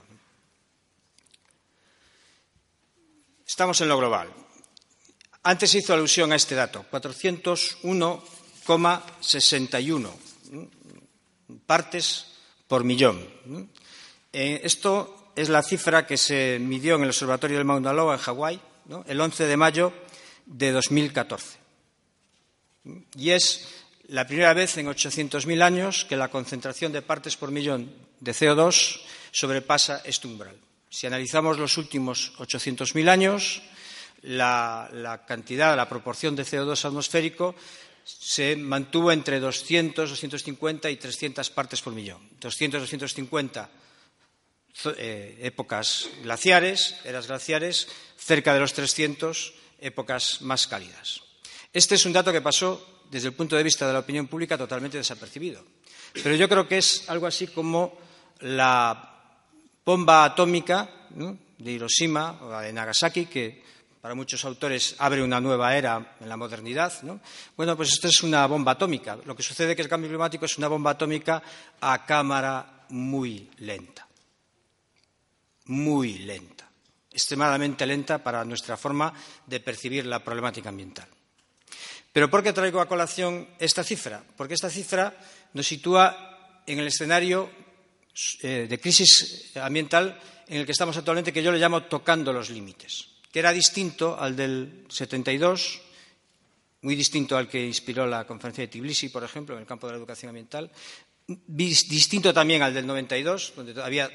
[SPEAKER 3] Estamos en lo global. Antes hizo alusión a este dato, 401,61 partes por millón. Eh, esto es la cifra que se midió en el Observatorio del Mauna Loa en Hawái el 11 de mayo de 2014. Y es la primera vez en 800.000 años que la concentración de partes por millón de CO2 sobrepasa este umbral. Si analizamos los últimos 800.000 años, la, cantidad, la proporción de CO2 atmosférico se mantuvo entre 200, 250 y 300 partes por millón. 200, 250 eh, épocas glaciares, eras glaciares, cerca de los 300 épocas más cálidas. Este es un dato que pasó, desde el punto de vista de la opinión pública, totalmente desapercibido. Pero yo creo que es algo así como la bomba atómica de Hiroshima o de Nagasaki, que para muchos autores abre una nueva era en la modernidad. Bueno, pues esto es una bomba atómica. Lo que sucede es que el cambio climático es una bomba atómica a cámara muy lenta. Muy lenta. Extremadamente lenta para nuestra forma de percibir la problemática ambiental. Pero ¿por qué traigo a colación esta cifra? Porque esta cifra nos sitúa en el escenario eh, de crisis ambiental en el que estamos actualmente, que yo le llamo tocando los límites, que era distinto al del 72, muy distinto al que inspiró la conferencia de Tbilisi, por ejemplo, en el campo de la educación ambiental, distinto también al del 92, donde todavía,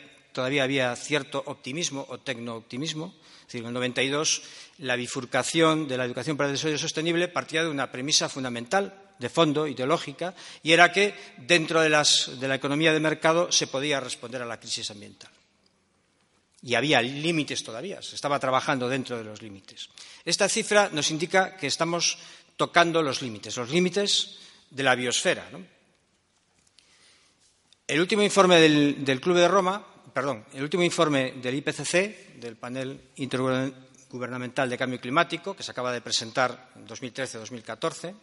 [SPEAKER 3] había cierto optimismo o tecno-optimismo. Es decir, en el 92 la bifurcación de la educación para el desarrollo sostenible partía de una premisa fundamental, de fondo, ideológica, y era que dentro de, la economía de mercado se podía responder a la crisis ambiental. Y había límites todavía, se estaba trabajando dentro de los límites. Esta cifra nos indica que estamos tocando los límites, los límites de la biosfera. El último informe del, del, Club de Roma, perdón, el último informe del IPCC, del Panel Intergubernamental de Cambio Climático, que se acaba de presentar en 2013-2014,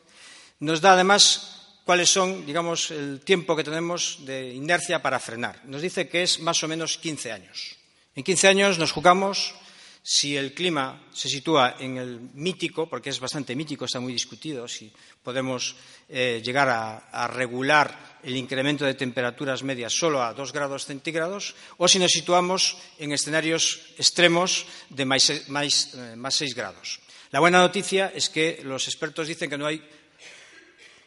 [SPEAKER 3] nos da además cuáles son, digamos, el tiempo que tenemos de inercia para frenar. Nos dice que es más o menos 15 años. En 15 años nos jugamos si el clima se sitúa en el mítico, porque es bastante mítico, está muy discutido, si podemos eh, llegar a, regular el incremento de temperaturas medias solo a dos grados centígrados, o si nos situamos en escenarios extremos de eh, más 6 grados. La buena noticia es que los expertos dicen que no hay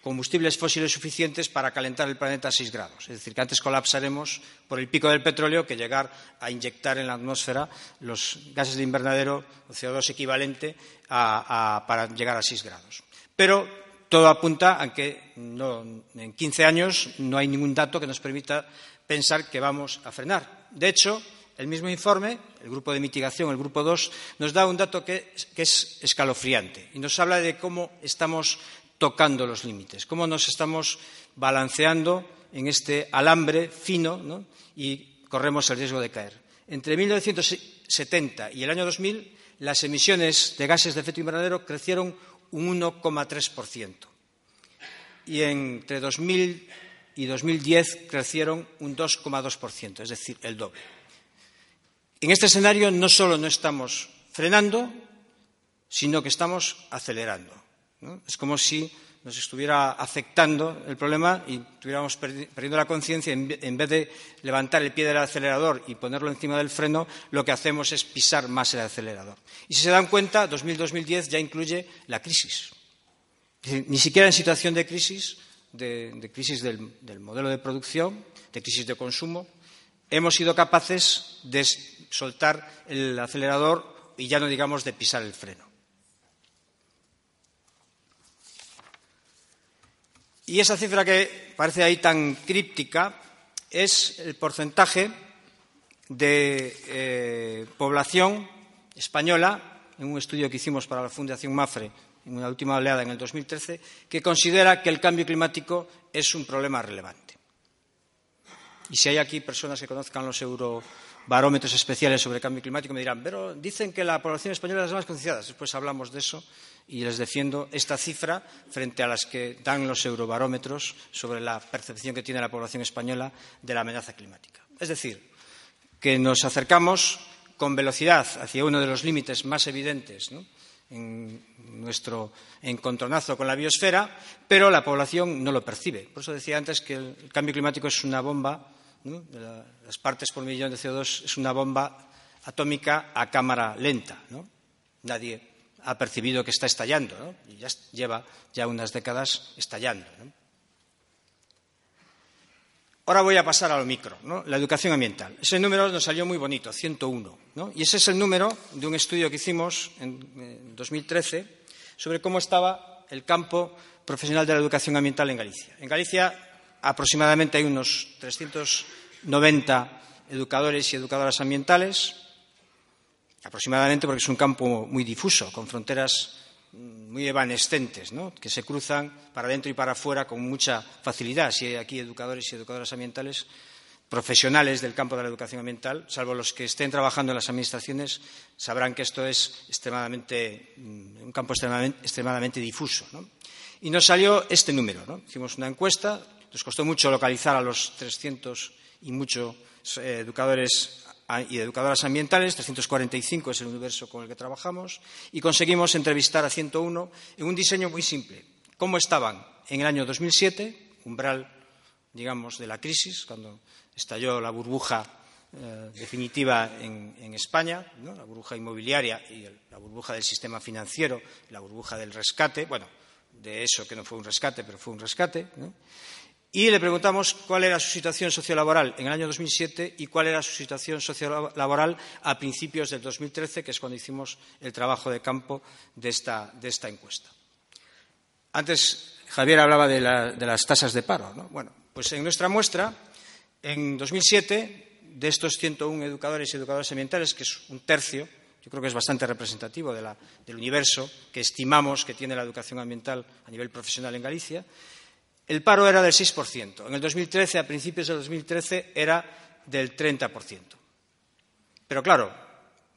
[SPEAKER 3] combustibles fósiles suficientes para calentar el planeta a 6 grados. Es decir, que antes colapsaremos por el pico del petróleo que llegar a inyectar en la atmósfera los gases de invernadero o CO2 equivalente para llegar a 6 grados. Pero todo apunta a que en 15 años no hay ningún dato que nos permita pensar que vamos a frenar. De hecho, el mismo informe, el grupo de mitigación, el grupo 2, nos da un dato que, es escalofriante y nos habla de cómo estamos tocando los límites, cómo nos estamos balanceando en este alambre fino y corremos el riesgo de caer. Entre 1970 y el año 2000, las emisiones de gases de efecto invernadero crecieron un 1,3%. Y entre 2000 y 2010 crecieron un 2,2%, es decir, el doble. En este escenario no solo no estamos frenando, sino que estamos acelerando. Es como si nos estuviera afectando el problema y estuviéramos perdiendo la conciencia. En vez de levantar el pie del acelerador y ponerlo encima del freno, lo que hacemos es pisar más el acelerador. Y si se dan cuenta, 2000-2010 ya incluye la crisis. Ni siquiera en situación de crisis, de, crisis del, del modelo de producción, de crisis de consumo, hemos sido capaces de soltar el acelerador y ya no digamos de pisar el freno. Y esa cifra que parece ahí tan críptica es el porcentaje de eh, población española, en un estudio que hicimos para la Fundación MAFRE en una última oleada en el 2013, que considera que el cambio climático es un problema relevante. Y si hay aquí personas que conozcan los eurobarómetros especiales sobre el cambio climático, me dirán, pero dicen que la población española es la más concienciada. Después hablamos de eso y les defiendo esta cifra frente a las que dan los eurobarómetros sobre la percepción que tiene la población española de la amenaza climática. Es decir, que nos acercamos con velocidad hacia uno de los límites más evidentes en nuestro encontronazo con la biosfera, pero la población no lo percibe. Por eso decía antes que el cambio climático es una bomba, las partes por millón de CO2 es una bomba atómica a cámara lenta. Nadie ha percibido que está estallando y ya lleva ya unas décadas estallando. Ahora voy a pasar a lo micro, la educación ambiental. Ese número nos salió muy bonito, 101. Y ese es el número de un estudio que hicimos en 2013 sobre cómo estaba el campo profesional de la educación ambiental en Galicia. En Galicia aproximadamente hay unos 390 educadores y educadoras ambientales, aproximadamente porque es un campo muy difuso, con fronteras muy evanescentes, que se cruzan para adentro y para afuera con mucha facilidad. Si hay aquí educadores y educadoras ambientales profesionales del campo de la educación ambiental, salvo los que estén trabajando en las administraciones, sabrán que esto es extremadamente, mm, un campo extremadamente, difuso. Y nos salió este número. Hicimos una encuesta, nos costó mucho localizar a los 300 y muchos eh, educadores y educadoras ambientales, 345 es el universo con el que trabajamos, y conseguimos entrevistar a 101 en un diseño muy simple. ¿Cómo estaban en el año 2007, umbral, digamos, de la crisis, cuando estalló la burbuja eh, definitiva en, España, la burbuja inmobiliaria y la burbuja del sistema financiero, la burbuja del rescate, bueno, de eso que no fue un rescate, pero fue un rescate, y le preguntamos cuál era su situación sociolaboral en el año 2007 y cuál era su situación sociolaboral a principios del 2013, que es cuando hicimos el trabajo de campo de esta, encuesta. Antes Javier hablaba de, las tasas de paro. Bueno, pues en nuestra muestra, en 2007, de estos 101 educadores y educadoras ambientales, que es un tercio, yo creo que es bastante representativo del universo que estimamos que tiene la educación ambiental a nivel profesional en Galicia, el paro era del 6%. En el 2013, a principios del 2013, era del 30%. Pero claro,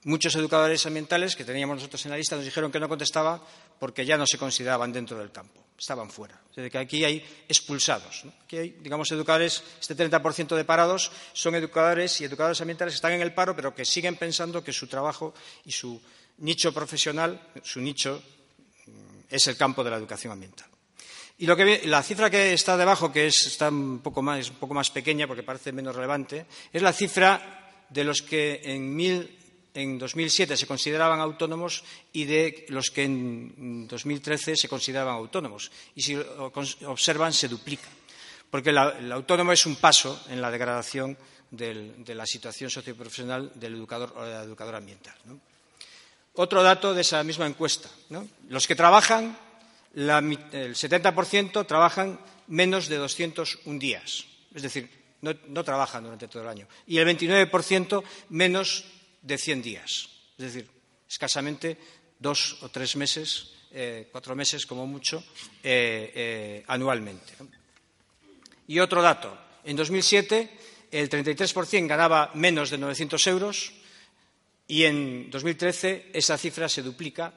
[SPEAKER 3] muchos educadores ambientales que teníamos nosotros en la lista nos dijeron que no contestaban porque ya no se consideraban dentro del campo, estaban fuera. Es decir, que aquí hay expulsados. Aquí hay, digamos, educadores, este 30% de parados son educadores y educadores ambientales que están en el paro, pero que siguen pensando que su trabajo y su nicho profesional, su nicho, mm, es el campo de la educación ambiental. Y la cifra que está debajo, que está un poco, más, un poco más pequeña porque parece menos relevante, es la cifra de los que en, en 2007 se consideraban autónomos y de los que en 2013 se consideraban autónomos. Y si observan, se duplica. Porque el autónomo es un paso en la degradación de la situación socioprofesional del educador o de la educadora ambiental. Otro dato de esa misma encuesta. Los que trabajan el 70% trabajan menos de 201 días, es decir, no, trabajan durante todo el año, y el 29% menos de 100 días, es decir, escasamente dos o tres meses, eh, cuatro meses como mucho, eh, eh, anualmente. Y otro dato, en 2007 el 33% ganaba menos de 900 euros y en 2013 esa cifra se duplica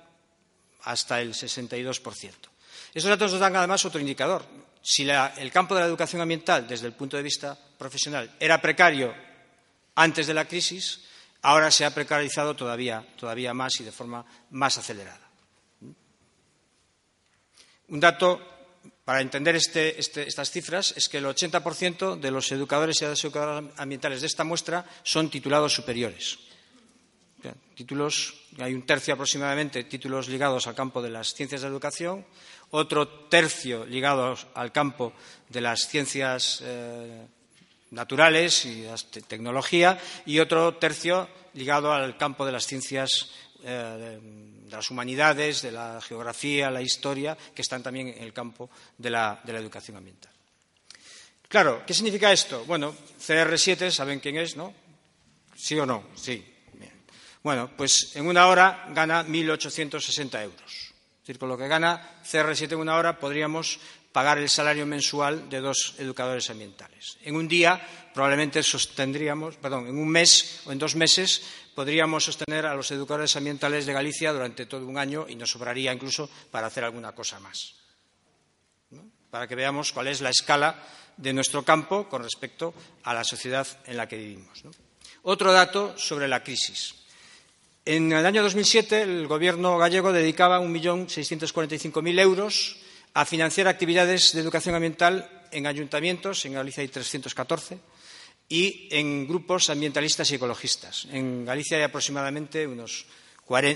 [SPEAKER 3] hasta el 62%. Esos datos nos dan además otro indicador. Si el campo de la educación ambiental, desde el punto de vista profesional, era precario antes de la crisis, ahora se ha precarizado todavía, todavía más y de forma más acelerada. Un dato para entender este, este, estas cifras es que el 80% de los educadores y educadoras ambientales de esta muestra son titulados superiores títulos, hay un tercio aproximadamente títulos ligados al campo de las ciencias de educación, otro tercio ligado al campo de las ciencias eh, naturales y la tecnología y otro tercio ligado al campo de las ciencias eh, de las humanidades, de la geografía, la historia, que están también en el campo de la, educación ambiental. Claro, ¿qué significa esto? Bueno, CR7, ¿saben quién es, no? ¿Sí o no? Sí. Bueno, pues en una hora gana 1.860 euros. Es decir, con lo que gana CR7 en una hora podríamos pagar el salario mensual de dos educadores ambientales. En un día probablemente sostendríamos, perdón, en un mes o en dos meses podríamos sostener a los educadores ambientales de Galicia durante todo un año y nos sobraría incluso para hacer alguna cosa más. Para que veamos cuál es la escala de nuestro campo con respecto a la sociedad en la que vivimos. Otro dato sobre la crisis. En el año 2007 el Gobierno gallego dedicaba 1.645.000 euros a financiar actividades de educación ambiental en ayuntamientos, en Galicia hay 314, y en grupos ambientalistas y ecologistas. En Galicia hay aproximadamente unos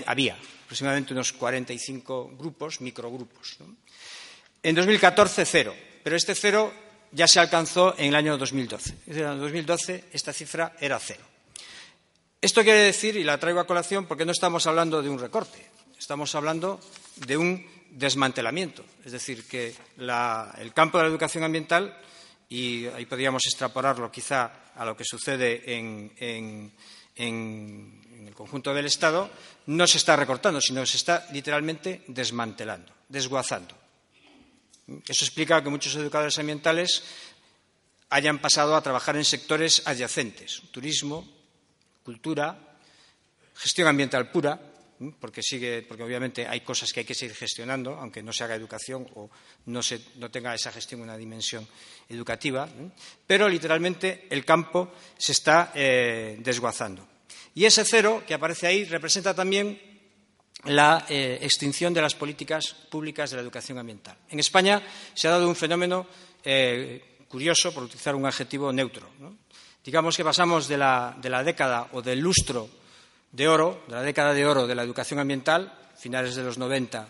[SPEAKER 3] había aproximadamente unos 45 grupos, microgrupos. En 2014, cero, pero este cero ya se alcanzó en el año 2012. Es decir, en el 2012 esta cifra era cero. Esto quiere decir, y la traigo a colación, porque no estamos hablando de un recorte, estamos hablando de un desmantelamiento. Es decir, que el campo de la educación ambiental, y ahí podríamos extrapolarlo quizá a lo que sucede en, el conjunto del Estado, no se está recortando, sino se está literalmente desmantelando, desguazando. Eso explica que muchos educadores ambientales hayan pasado a trabajar en sectores adyacentes, turismo, cultura, gestión ambiental pura, porque sigue, porque obviamente hay cosas que hay que seguir gestionando, aunque no se haga educación o no, tenga esa gestión una dimensión educativa, pero literalmente el campo se está eh, desguazando. Y ese cero que aparece ahí representa también la eh, extinción de las políticas públicas de la educación ambiental. En España se ha dado un fenómeno eh, curioso, por utilizar un adjetivo neutro. Digamos que pasamos de la década o del lustro de oro, de la década de oro de la educación ambiental, finales de los 90,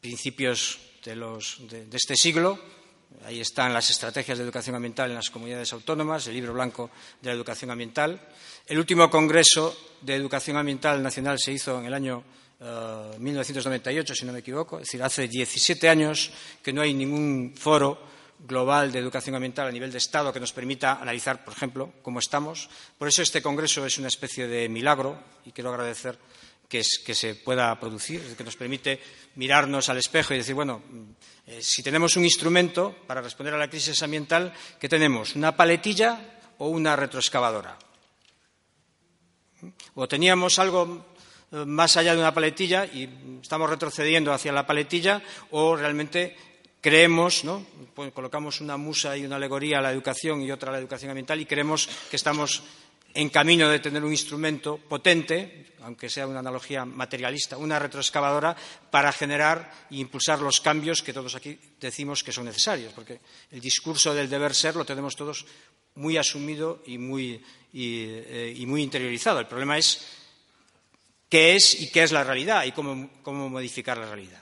[SPEAKER 3] principios de, este siglo. Ahí están las estrategias de educación ambiental en las comunidades autónomas, el libro blanco de la educación ambiental. El último Congreso de Educación Ambiental Nacional se hizo en el año 1998, eh, si no me equivoco, es decir, hace 17 años que no hay ningún foro global de educación ambiental a nivel de Estado que nos permita analizar, por ejemplo, cómo estamos. Por eso este Congreso es una especie de milagro y quiero agradecer que, se pueda producir, que nos permite mirarnos al espejo y decir, bueno, eh, si tenemos un instrumento para responder a la crisis ambiental, ¿qué tenemos? ¿Una paletilla o una retroexcavadora? O teníamos algo eh, más allá de una paletilla y estamos retrocediendo hacia la paletilla o realmente creemos, ¿no? Pues colocamos una musa y una alegoría a la educación y otra a la educación ambiental y creemos que estamos en camino de tener un instrumento potente, aunque sea una analogía materialista, una retroexcavadora, para generar e impulsar los cambios que todos aquí decimos que son necesarios, porque el discurso del deber ser lo tenemos todos muy asumido y muy, eh, interiorizado. El problema es qué es y qué es la realidad y cómo, modificar la realidad.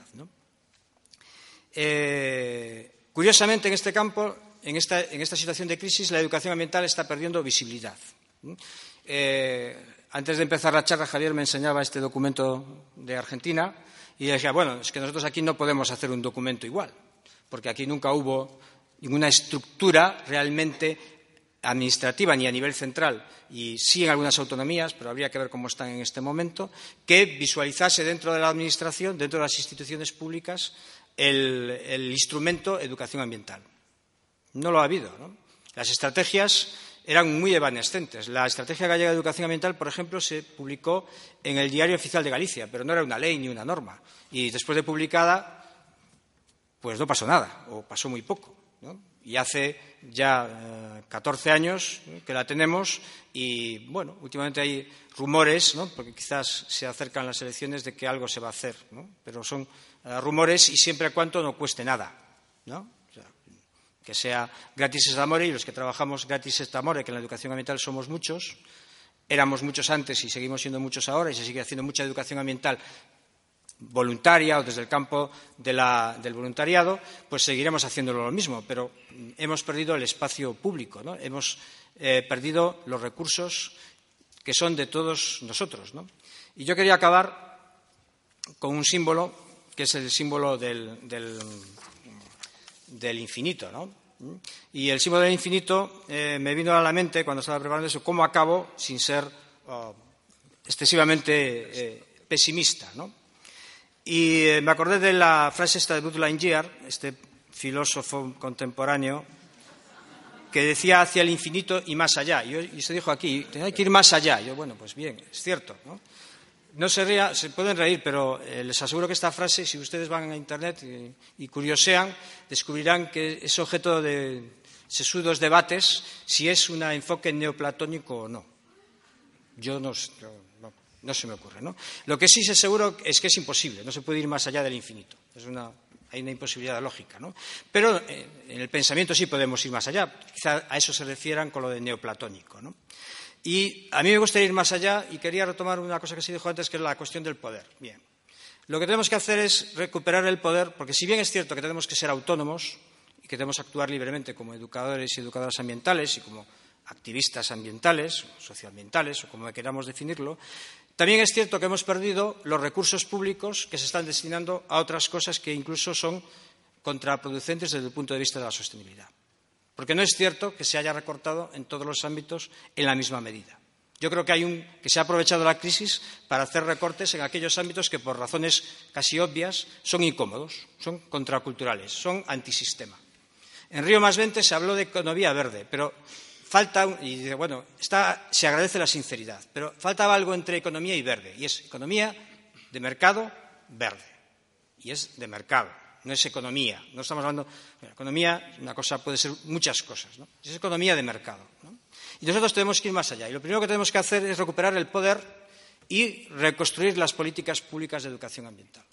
[SPEAKER 3] Eh, curiosamente, en este campo, en esta, situación de crisis, la educación ambiental está perdiendo visibilidad. Eh, antes de empezar la charla, Javier me enseñaba este documento de Argentina y decía, bueno, es que nosotros aquí no podemos hacer un documento igual, porque aquí nunca hubo ninguna estructura realmente administrativa ni a nivel central y sí en algunas autonomías, pero habría que ver cómo están en este momento, que visualizase dentro de la Administración, dentro de las instituciones públicas, el, instrumento educación ambiental. No lo ha habido. Las estrategias eran muy evanescentes. La Estrategia Gallega de Educación Ambiental, por ejemplo, se publicó en el Diario Oficial de Galicia, pero no era una ley ni una norma. Y después de publicada, pues no pasó nada, o pasó muy poco. Y hace ya 14 eh, años que la tenemos y, bueno, últimamente hay rumores, porque quizás se acercan las elecciones de que algo se va a hacer, pero son rumores y siempre a cuanto no cueste nada, ¿no? que sea gratis es amore y los que trabajamos gratis es amore, que en la educación ambiental somos muchos, éramos muchos antes y seguimos siendo muchos ahora y se sigue haciendo mucha educación ambiental voluntaria o desde el campo del voluntariado, pues seguiremos haciéndolo lo mismo, pero hemos perdido el espacio público, ¿no? hemos eh, perdido los recursos que son de todos nosotros. ¿no? Y yo quería acabar con un símbolo que es el símbolo del, infinito. ¿no? Y el símbolo del infinito eh, me vino a la mente cuando estaba preparando eso, cómo acabo sin ser oh, excesivamente eh, pesimista. ¿no? Y eh, me acordé de la frase esta de Bud Lightyear, este filósofo contemporáneo, que decía hacia el infinito y más allá. Y, se dijo aquí, hay que ir más allá. yo, bueno, pues bien, es cierto. ¿no? No se, ría, se pueden reír, pero eh, les aseguro que esta frase, si ustedes van a Internet y, curiosean, descubrirán que es objeto de sesudos debates si es un enfoque neoplatónico o no. Yo no, se me ocurre. ¿no? Lo que sí sé seguro es que es imposible, no se puede ir más allá del infinito. hay una imposibilidad lógica. ¿no? Pero eh, en el pensamiento sí podemos ir más allá. Quizá a eso se refieran con lo de neoplatónico. Y a mí me gustaría ir más allá y quería retomar una cosa que se dijo antes, que es la cuestión del poder. Bien. Lo que tenemos que hacer es recuperar el poder, porque si bien es cierto que tenemos que ser autónomos y que debemos actuar libremente como educadores y educadoras ambientales y como activistas ambientales, socioambientales o como queramos definirlo, también es cierto que hemos perdido los recursos públicos que se están destinando a otras cosas que incluso son contraproducentes desde el punto de vista de la sostenibilidad. Porque no es cierto que se haya recortado en todos los ámbitos en la misma medida. Yo creo que, hay un, que se ha aprovechado la crisis para hacer recortes en aquellos ámbitos que, por razones casi obvias, son incómodos, son contraculturales, son antisistema. En Río más 20 se habló de economía verde, pero falta, y bueno, se agradece la sinceridad, pero faltaba algo entre economía y verde, y es economía de mercado verde, y es de mercado no es economía. No estamos hablando. de economía, una cosa puede ser muchas cosas, ¿no? Es economía de mercado. Y nosotros tenemos que ir más allá. Y lo primero que tenemos que hacer es recuperar el poder y reconstruir las políticas públicas de educación ambiental.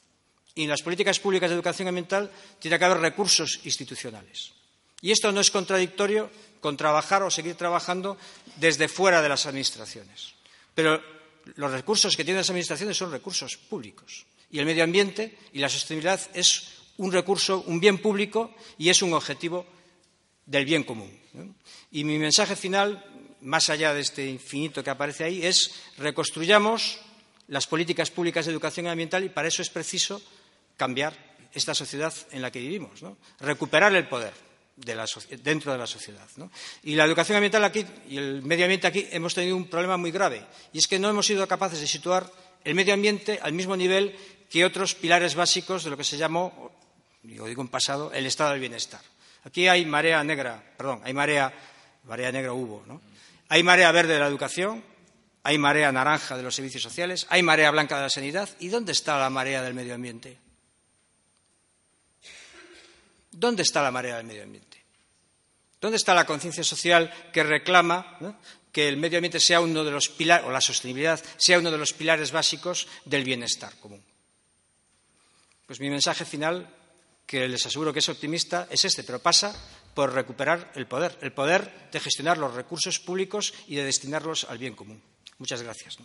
[SPEAKER 3] Y en las políticas públicas de educación ambiental tiene que haber recursos institucionales. Y esto no es contradictorio con trabajar o seguir trabajando desde fuera de las administraciones. Pero los recursos que tienen las administraciones son recursos públicos. Y el medio ambiente y la sostenibilidad es un recurso, un bien público y es un objetivo del bien común. Y mi mensaje final, más allá de este infinito que aparece ahí, es reconstruyamos las políticas públicas de educación ambiental y para eso es preciso cambiar esta sociedad en la que vivimos, recuperar el poder dentro de la sociedad. Y la educación ambiental aquí y el medio ambiente aquí hemos tenido un problema muy grave y es que no hemos sido capaces de situar el medio ambiente al mismo nivel que otros pilares básicos de lo que se llamó lo digo en pasado, el estado del bienestar. Aquí hay marea negra, perdón, hay marea, marea negra hubo, ¿no? Hay marea verde de la educación, hay marea naranja de los servicios sociales, hay marea blanca de la sanidad. ¿Y dónde está la marea del medio ambiente? ¿Dónde está la marea del medio ambiente? ¿Dónde está la conciencia social que reclama que el medio ambiente sea uno de los pilares, o la sostenibilidad sea uno de los pilares básicos del bienestar común? Pues mi mensaje final que les aseguro que es optimista, es este, pero pasa por recuperar el poder, el poder de gestionar los recursos públicos y de destinarlos al bien común. Muchas gracias.